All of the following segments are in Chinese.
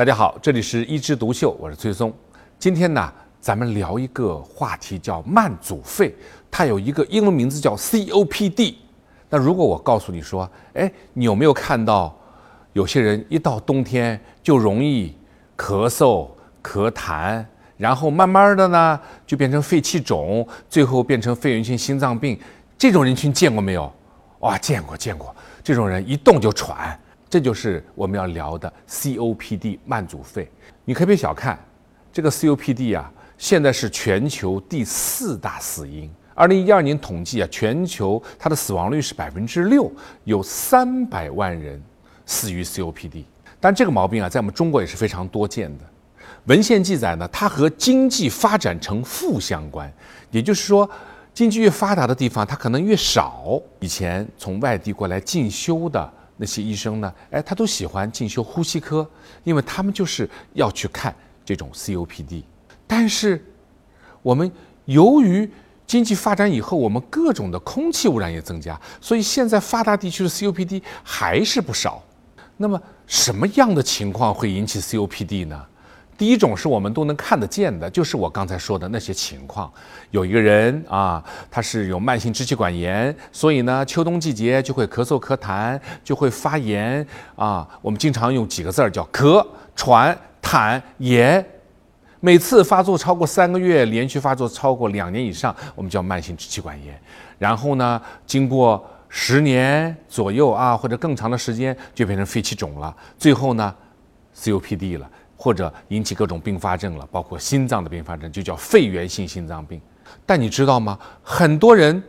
大家好，这里是一枝独秀，我是崔松。今天呢，咱们聊一个话题，叫慢阻肺，它有一个英文名字叫 COPD。那如果我告诉你说，哎，你有没有看到有些人一到冬天就容易咳嗽、咳痰，然后慢慢的呢就变成肺气肿，最后变成肺源性心脏病？这种人群见过没有？哇，见过见过，这种人一动就喘。这就是我们要聊的 COPD 慢阻肺。你可别小看这个 COPD 啊，现在是全球第四大死因。二零一二年统计啊，全球它的死亡率是百分之六，有三百万人死于 COPD。但这个毛病啊，在我们中国也是非常多见的。文献记载呢，它和经济发展呈负相关，也就是说，经济越发达的地方，它可能越少。以前从外地过来进修的。那些医生呢？哎，他都喜欢进修呼吸科，因为他们就是要去看这种 COPD。但是，我们由于经济发展以后，我们各种的空气污染也增加，所以现在发达地区的 COPD 还是不少。那么，什么样的情况会引起 COPD 呢？第一种是我们都能看得见的，就是我刚才说的那些情况。有一个人啊，他是有慢性支气管炎，所以呢，秋冬季节就会咳嗽、咳痰，就会发炎啊。我们经常用几个字儿叫咳、喘、痰、炎。每次发作超过三个月，连续发作超过两年以上，我们叫慢性支气管炎。然后呢，经过十年左右啊，或者更长的时间，就变成肺气肿了。最后呢，COPD 了。或者引起各种并发症了，包括心脏的并发症，就叫肺源性心脏病。但你知道吗？很多人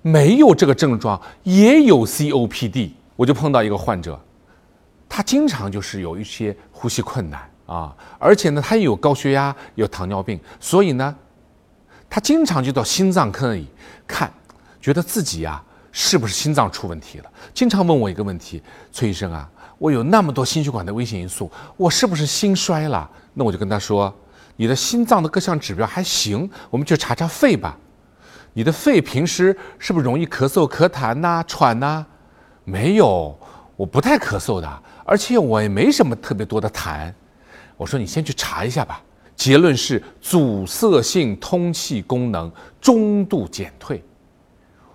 没有这个症状，也有 COPD。我就碰到一个患者，他经常就是有一些呼吸困难啊，而且呢，他也有高血压，有糖尿病，所以呢，他经常就到心脏科里看，觉得自己呀是不是心脏出问题了？经常问我一个问题：崔医生啊。我有那么多心血管的危险因素，我是不是心衰了？那我就跟他说，你的心脏的各项指标还行，我们去查查肺吧。你的肺平时是不是容易咳嗽、咳痰呐、喘呐？没有，我不太咳嗽的，而且我也没什么特别多的痰。我说你先去查一下吧。结论是阻塞性通气功能中度减退，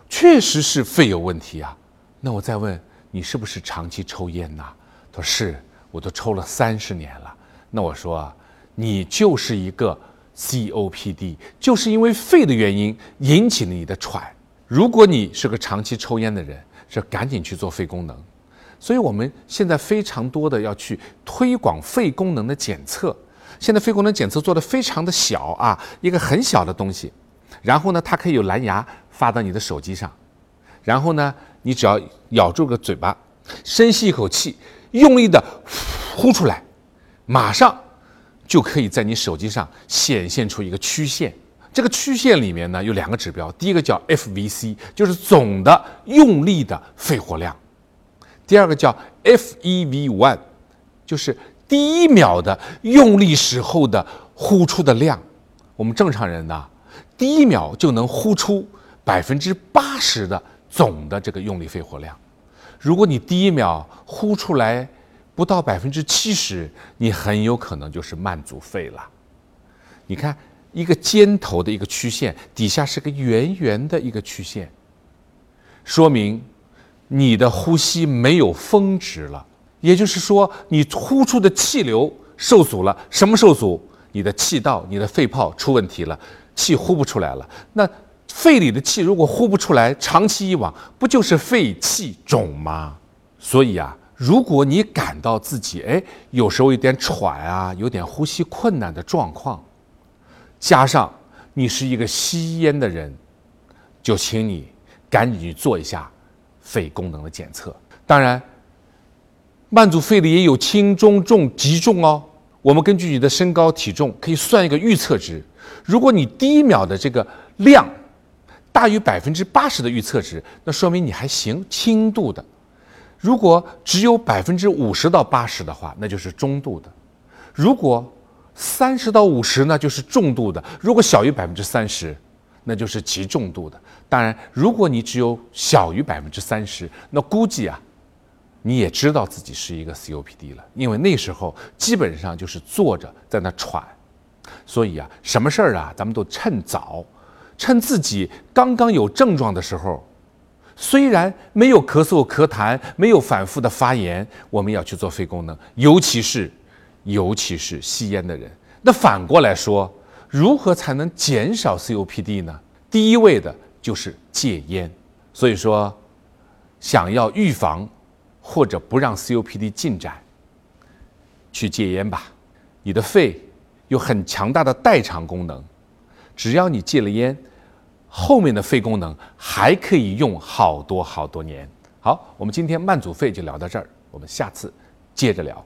确实是肺有问题啊。那我再问。你是不是长期抽烟呐？他说是，我都抽了三十年了。那我说，你就是一个 COPD，就是因为肺的原因引起了你的喘。如果你是个长期抽烟的人，是赶紧去做肺功能。所以我们现在非常多的要去推广肺功能的检测。现在肺功能检测做的非常的小啊，一个很小的东西，然后呢，它可以有蓝牙发到你的手机上，然后呢。你只要咬住个嘴巴，深吸一口气，用力的呼出来，马上就可以在你手机上显现出一个曲线。这个曲线里面呢有两个指标，第一个叫 FVC，就是总的用力的肺活量；第二个叫 FEV1，就是第一秒的用力时候的呼出的量。我们正常人呢，第一秒就能呼出百分之八十的。总的这个用力肺活量，如果你第一秒呼出来不到百分之七十，你很有可能就是慢阻肺了。你看一个尖头的一个曲线，底下是个圆圆的一个曲线，说明你的呼吸没有峰值了，也就是说你呼出的气流受阻了。什么受阻？你的气道、你的肺泡出问题了，气呼不出来了。那肺里的气如果呼不出来，长期以往不就是肺气肿吗？所以啊，如果你感到自己哎有时候有点喘啊，有点呼吸困难的状况，加上你是一个吸烟的人，就请你赶紧去做一下肺功能的检测。当然，慢阻肺的也有轻、中、重、极重哦。我们根据你的身高体重可以算一个预测值。如果你第一秒的这个量，大于百分之八十的预测值，那说明你还行，轻度的；如果只有百分之五十到八十的话，那就是中度的；如果三十到五十，那就是重度的；如果小于百分之三十，那就是极重度的。当然，如果你只有小于百分之三十，那估计啊，你也知道自己是一个 COPD 了，因为那时候基本上就是坐着在那喘。所以啊，什么事儿啊，咱们都趁早，趁自己刚刚有症状的时候，虽然没有咳嗽、咳痰，没有反复的发炎，我们要去做肺功能，尤其是，尤其是吸烟的人。那反过来说，如何才能减少 COPD 呢？第一位的就是戒烟。所以说，想要预防或者不让 COPD 进展，去戒烟吧。你的肺。有很强大的代偿功能，只要你戒了烟，后面的肺功能还可以用好多好多年。好，我们今天慢阻肺就聊到这儿，我们下次接着聊。